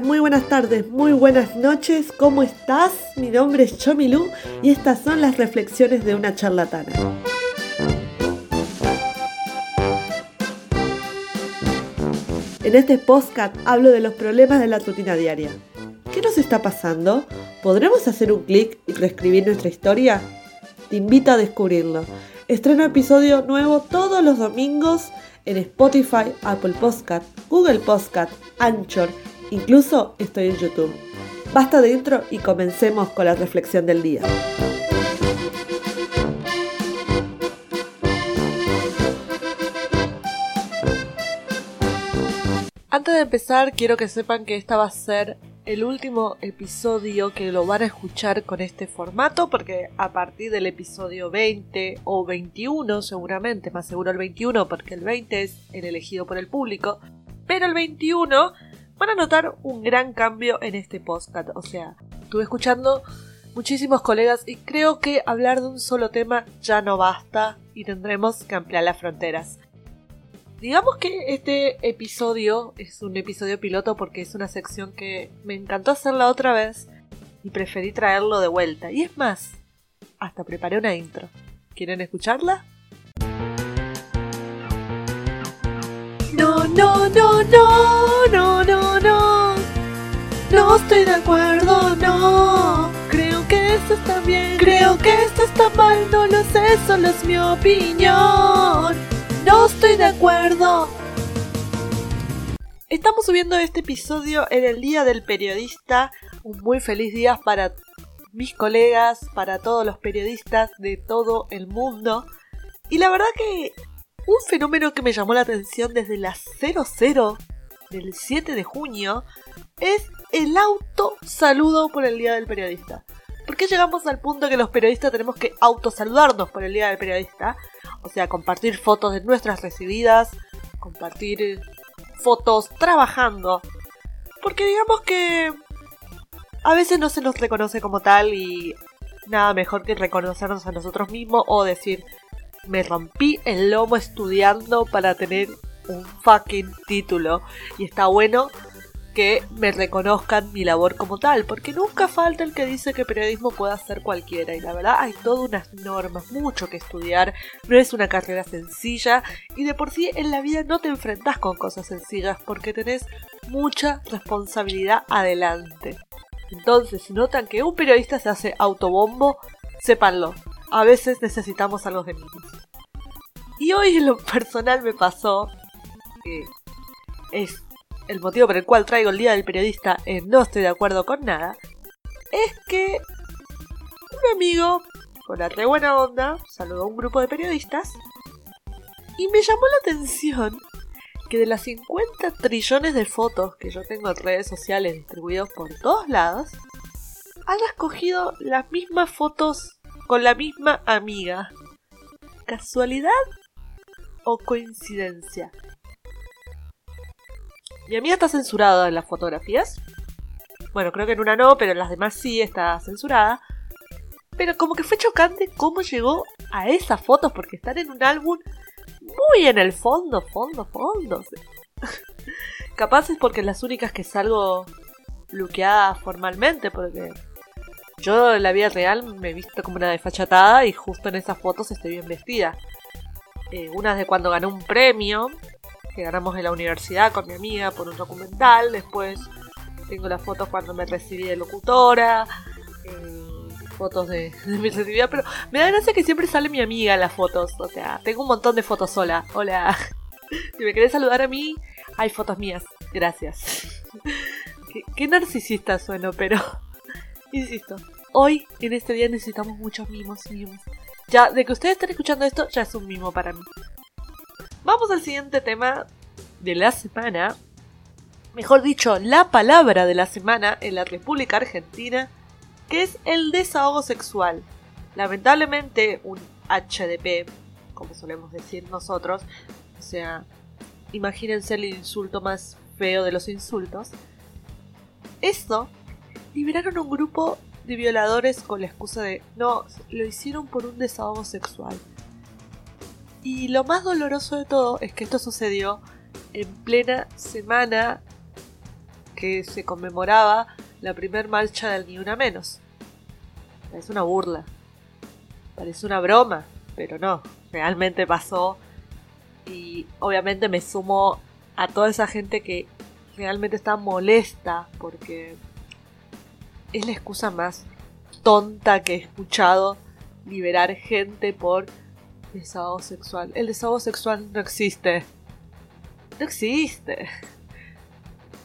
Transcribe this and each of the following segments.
muy buenas tardes, muy buenas noches. ¿Cómo estás? Mi nombre es Chomilu y estas son las reflexiones de una charlatana. En este podcast hablo de los problemas de la rutina diaria. ¿Qué nos está pasando? ¿Podremos hacer un clic y reescribir nuestra historia? Te invito a descubrirlo. Estreno episodio nuevo todos los domingos en Spotify, Apple Podcast, Google Podcast, Anchor, incluso estoy en YouTube. Basta de intro y comencemos con la reflexión del día. Antes de empezar, quiero que sepan que esta va a ser el último episodio que lo van a escuchar con este formato, porque a partir del episodio 20 o 21, seguramente, más seguro el 21, porque el 20 es el elegido por el público, pero el 21 van a notar un gran cambio en este podcast. O sea, estuve escuchando muchísimos colegas y creo que hablar de un solo tema ya no basta y tendremos que ampliar las fronteras. Digamos que este episodio es un episodio piloto porque es una sección que me encantó hacerla otra vez y preferí traerlo de vuelta. Y es más, hasta preparé una intro. ¿Quieren escucharla? No, no, no, no, no. No estoy de acuerdo, no. Creo que esto está bien, creo que esto está mal, no lo sé, solo es mi opinión. No estoy de acuerdo. Estamos subiendo este episodio en el Día del Periodista. Un muy feliz día para mis colegas, para todos los periodistas de todo el mundo. Y la verdad que un fenómeno que me llamó la atención desde la 00 del 7 de junio es el auto saludo por el Día del Periodista. ¿Por qué llegamos al punto que los periodistas tenemos que autosaludarnos por el Día del Periodista? O sea, compartir fotos de nuestras recibidas, compartir fotos trabajando. Porque digamos que a veces no se nos reconoce como tal y nada mejor que reconocernos a nosotros mismos o decir, me rompí el lomo estudiando para tener un fucking título. Y está bueno que me reconozcan mi labor como tal, porque nunca falta el que dice que periodismo puede hacer cualquiera y la verdad hay todas unas normas, mucho que estudiar, no es una carrera sencilla y de por sí en la vida no te enfrentas con cosas sencillas porque tenés mucha responsabilidad adelante. Entonces, si notan que un periodista se hace autobombo, sépanlo, a veces necesitamos algo de niños. Y hoy en lo personal me pasó que es el motivo por el cual traigo el Día del Periodista en No estoy de acuerdo con nada, es que un amigo con la re buena onda saludó a un grupo de periodistas y me llamó la atención que de las 50 trillones de fotos que yo tengo en redes sociales distribuidos por todos lados, haya escogido las mismas fotos con la misma amiga. ¿Casualidad o coincidencia? Mi amiga está censurada en las fotografías. Bueno, creo que en una no, pero en las demás sí está censurada. Pero como que fue chocante cómo llegó a esas fotos, porque están en un álbum muy en el fondo, fondo, fondo. Capaz es porque las únicas que salgo bloqueada formalmente, porque yo en la vida real me he visto como una desfachatada y justo en esas fotos estoy bien vestida. Eh, una de cuando gané un premio, que ganamos en la universidad con mi amiga por un documental. Después tengo las fotos cuando me recibí de locutora. Eh, fotos de, mi recibida, pero me da gracia que siempre sale mi amiga en las fotos. O sea, tengo un montón de fotos sola. Hola. Si me querés saludar a mí, hay fotos mías. Gracias. qué, qué narcisista sueno, pero insisto, hoy en este día necesitamos muchos mimos, mimos. Ya, de que ustedes estén escuchando esto, ya es un mimo para mí. Vamos al siguiente tema de la semana. Mejor dicho, la palabra de la semana en la República Argentina, que es el desahogo sexual. Lamentablemente, un HDP, como solemos decir nosotros, o sea, imagínense el insulto más feo de los insultos. Esto liberaron un grupo de violadores con la excusa de no, lo hicieron por un desahogo sexual. Y lo más doloroso de todo es que esto sucedió en plena semana que se conmemoraba la primer marcha del Ni Una Menos. Es una burla. Parece una broma, pero no, realmente pasó. Y obviamente me sumo a toda esa gente que realmente está molesta porque es la excusa más tonta que he escuchado liberar gente por desahogo sexual. El desahogo sexual no existe. No existe.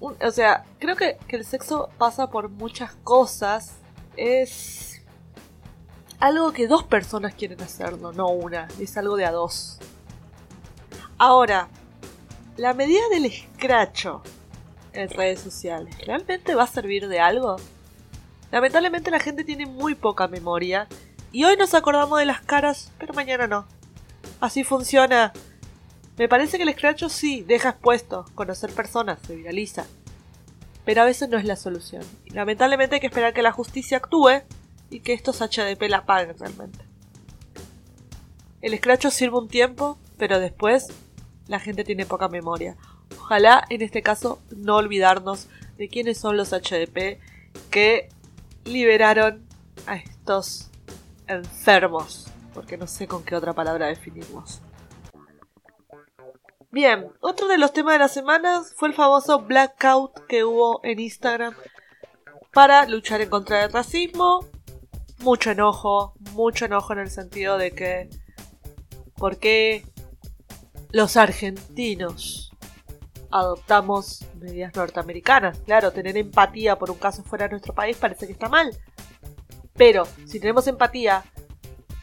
O sea, creo que, que el sexo pasa por muchas cosas. Es algo que dos personas quieren hacerlo, no una. Es algo de a dos. Ahora, la medida del escracho en redes sociales, ¿realmente va a servir de algo? Lamentablemente la gente tiene muy poca memoria y hoy nos acordamos de las caras, pero mañana no. Así funciona. Me parece que el escracho sí, deja expuesto, conocer personas, se viraliza. Pero a veces no es la solución. Lamentablemente hay que esperar que la justicia actúe y que estos HDP la paguen realmente. El escracho sirve un tiempo, pero después la gente tiene poca memoria. Ojalá en este caso no olvidarnos de quiénes son los HDP que liberaron a estos enfermos, porque no sé con qué otra palabra definirlos. Bien, otro de los temas de la semana fue el famoso blackout que hubo en Instagram para luchar en contra del racismo. Mucho enojo, mucho enojo en el sentido de que ¿por qué los argentinos adoptamos medidas norteamericanas? Claro, tener empatía por un caso fuera de nuestro país parece que está mal. Pero si tenemos empatía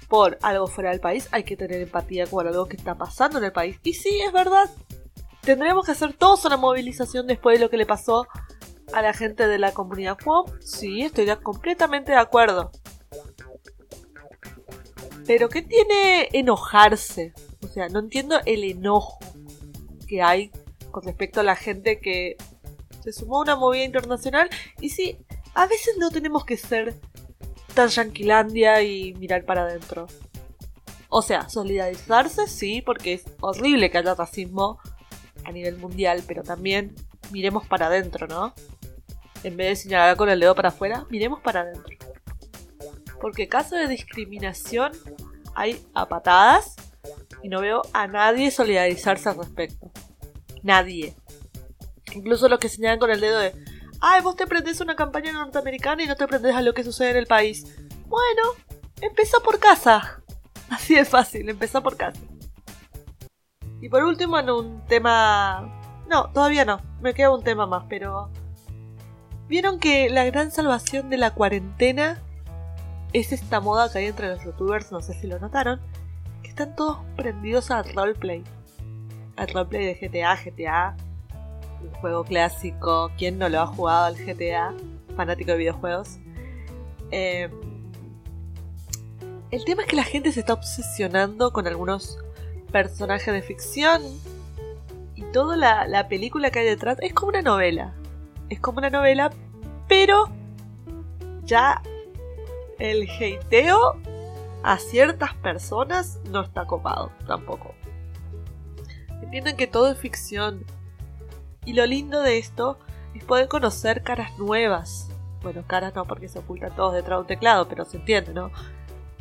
por algo fuera del país, hay que tener empatía por algo que está pasando en el país. Y sí, es verdad. Tendremos que hacer todos una movilización después de lo que le pasó a la gente de la comunidad. Sí, estoy completamente de acuerdo. Pero ¿qué tiene enojarse? O sea, no entiendo el enojo que hay con respecto a la gente que se sumó a una movida internacional. Y sí, a veces no tenemos que ser Yanquilandia y mirar para adentro. O sea, solidarizarse sí, porque es horrible que haya racismo a nivel mundial, pero también miremos para adentro, ¿no? En vez de señalar con el dedo para afuera, miremos para adentro. Porque caso de discriminación hay a patadas y no veo a nadie solidarizarse al respecto. Nadie. Incluso los que señalan con el dedo de ay, vos te prendés una campaña norteamericana y no te prendés a lo que sucede en el país. Bueno, empezá por casa. Así de fácil, empezá por casa. Y por último, en un tema... No, todavía no, me queda un tema más, pero... ¿Vieron que la gran salvación de la cuarentena es esta moda que hay entre los youtubers? No sé si lo notaron. Que están todos prendidos al roleplay. Al roleplay de GTA, GTA, un juego clásico. ¿Quién no lo ha jugado al GTA? Fanático de videojuegos. Eh, el tema es que la gente se está obsesionando con algunos personajes de ficción. Y toda la, la película que hay detrás es como una novela. Es como una novela, pero ya el hateo a ciertas personas no está copado tampoco. Entienden que todo es ficción y lo lindo de esto es poder conocer caras nuevas. Bueno, caras no porque se ocultan todos detrás de un teclado, pero se entiende, ¿no?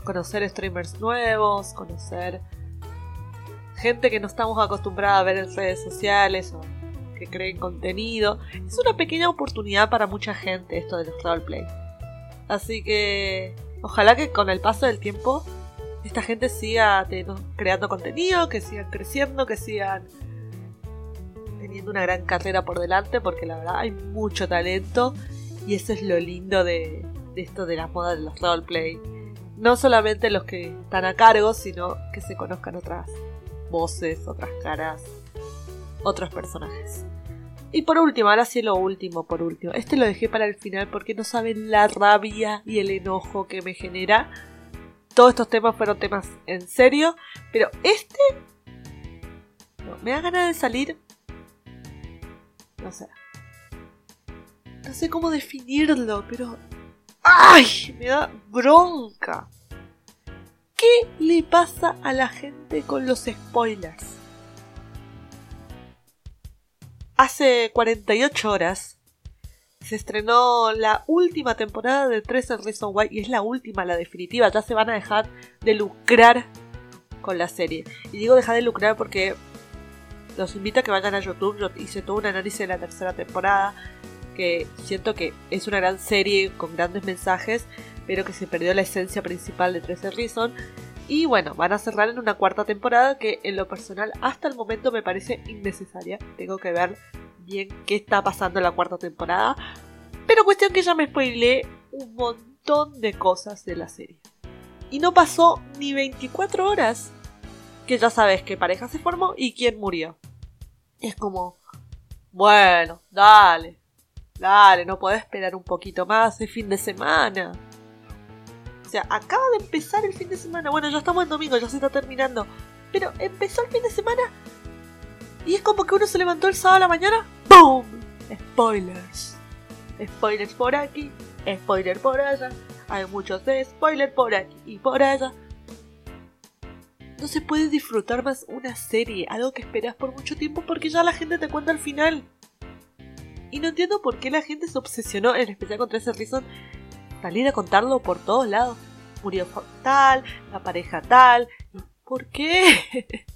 Conocer streamers nuevos, conocer gente que no estamos acostumbrados a ver en redes sociales o que creen contenido. Es una pequeña oportunidad para mucha gente esto de los roleplay. Así que ojalá que con el paso del tiempo esta gente siga creando contenido, que sigan creciendo, que sigan teniendo una gran carrera por delante porque la verdad hay mucho talento y eso es lo lindo de, esto de la moda de los roleplay. No solamente los que están a cargo, sino que se conozcan otras voces, otras caras, otros personajes. Y por último, ahora sí lo último, por último. Este lo dejé para el final porque no saben la rabia y el enojo que me genera. Todos estos temas fueron temas en serio, pero este me da ganas de salir no sé. No sé cómo definirlo, pero... ¡Ay! Me da bronca. ¿Qué le pasa a la gente con los spoilers? Hace 48 horas se estrenó la última temporada de 13 Reasons Why y es la última, la definitiva. Ya se van a dejar de lucrar con la serie. Y digo dejar de lucrar porque los invito a que vayan a YouTube. Yo hice todo un análisis de la tercera temporada. Que siento que es una gran serie con grandes mensajes, pero que se perdió la esencia principal de 13 Reasons. Y bueno, van a cerrar en una cuarta temporada que en lo personal hasta el momento me parece innecesaria. Tengo que ver bien qué está pasando en la cuarta temporada. Pero cuestión que ya me spoileé un montón de cosas de la serie. Y no pasó ni 24 horas que ya sabes qué pareja se formó y quién murió. Es como, bueno, dale, dale, no podés esperar un poquito más, es fin de semana. O sea, acaba de empezar el fin de semana. Bueno, ya estamos en domingo, ya se está terminando. Pero empezó el fin de semana y es como que uno se levantó el sábado a la mañana. ¡Boom! Spoilers. Spoilers por aquí, spoiler por allá. Hay muchos spoilers por aquí y por allá no se puede disfrutar más una serie, algo que esperas por mucho tiempo porque ya la gente te cuenta al final. Y no entiendo por qué la gente se obsesionó, en especial con ese Reason, salir a contarlo por todos lados. Murió tal, la pareja tal. ¿Por qué?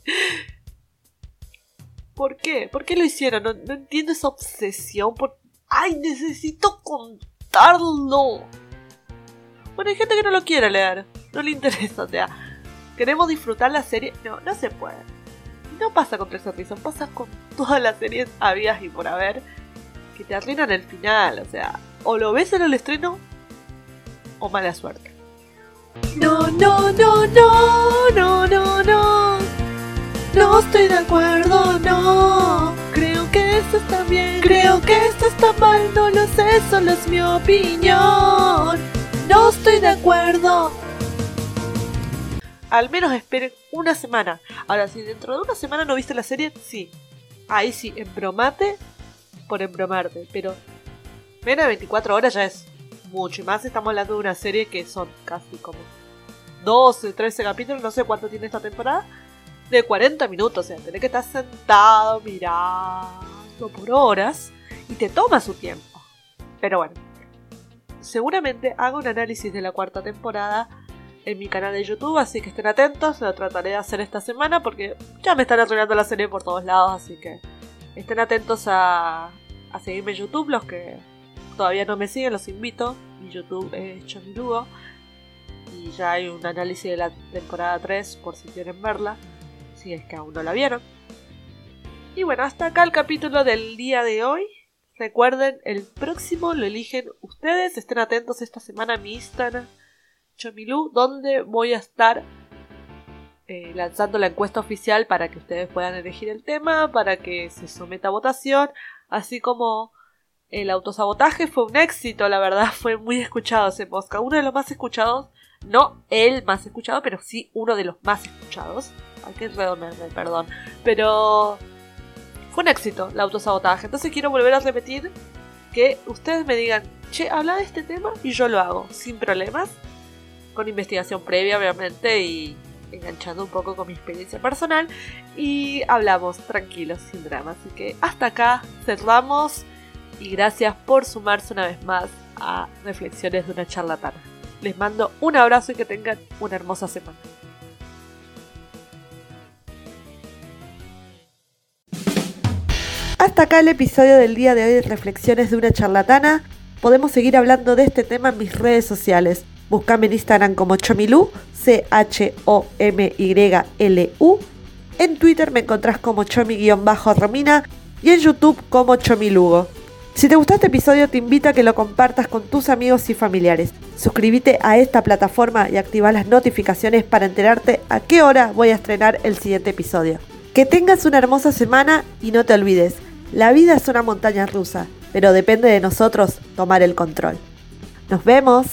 ¿Por qué? ¿Por qué lo hicieron? No, no entiendo esa obsesión por... ¡Ay, necesito contarlo! Bueno, hay gente que no lo quiere leer, no le interesa, o sea, queremos disfrutar la serie. No, no se puede. No pasa con Tres Reason, pasa con todas las series habidas y por haber que te arruinan el final. O sea, o lo ves en el estreno o mala suerte. No, no, no, no, no, no, no. No estoy de acuerdo, no. Creo que esto está bien, creo que esto está mal, no lo sé, solo es mi opinión. No estoy de acuerdo, al menos esperen una semana. Ahora, si dentro de una semana no viste la serie, sí. Ahí sí, embromate por embromarte. Pero menos de 24 horas ya es mucho. Y más estamos hablando de una serie que son casi como 12, 13 capítulos, no sé cuánto tiene esta temporada. De 40 minutos, o sea, tenés que estar sentado mirando por horas y te toma su tiempo. Pero bueno, seguramente hago un análisis de la cuarta temporada en mi canal de YouTube, así que estén atentos, lo trataré de hacer esta semana porque ya me están arruinando la serie por todos lados, así que estén atentos a, seguirme en YouTube, los que todavía no me siguen, los invito, mi YouTube es Chamilugo y ya hay un análisis de la temporada 3 por si quieren verla, si es que aún no la vieron. Y bueno, hasta acá el capítulo del día de hoy. Recuerden, el próximo lo eligen ustedes. Estén atentos esta semana a mi Instagram Donde voy a estar eh, lanzando la encuesta oficial para que ustedes puedan elegir el tema, para que se someta a votación, así como el autosabotaje fue un éxito, la verdad fue muy escuchado ese podcast, uno de los más escuchados, no el más escuchado, pero sí uno de los más escuchados. Hay que redondearme, perdón. Pero fue un éxito el autosabotaje. Entonces quiero volver a repetir que ustedes me digan, che, habla de este tema y yo lo hago, sin problemas con investigación previa, obviamente, y enganchando un poco con mi experiencia personal. Y hablamos tranquilos, sin drama. Así que hasta acá cerramos. Y gracias por sumarse una vez más a Reflexiones de una charlatana. Les mando un abrazo y que tengan una hermosa semana. Hasta acá el episodio del día de hoy de Reflexiones de una charlatana. Podemos seguir hablando de este tema en mis redes sociales. Búscame en Instagram como Chomilu, C-H-O-M-Y-L-U. En Twitter me encontrás como Chomi-Romina y en YouTube como Chomilugo. Si te gustó este episodio te invito a que lo compartas con tus amigos y familiares. Suscríbete a esta plataforma y activa las notificaciones para enterarte a qué hora voy a estrenar el siguiente episodio. Que tengas una hermosa semana y no te olvides, la vida es una montaña rusa, pero depende de nosotros tomar el control. Nos vemos.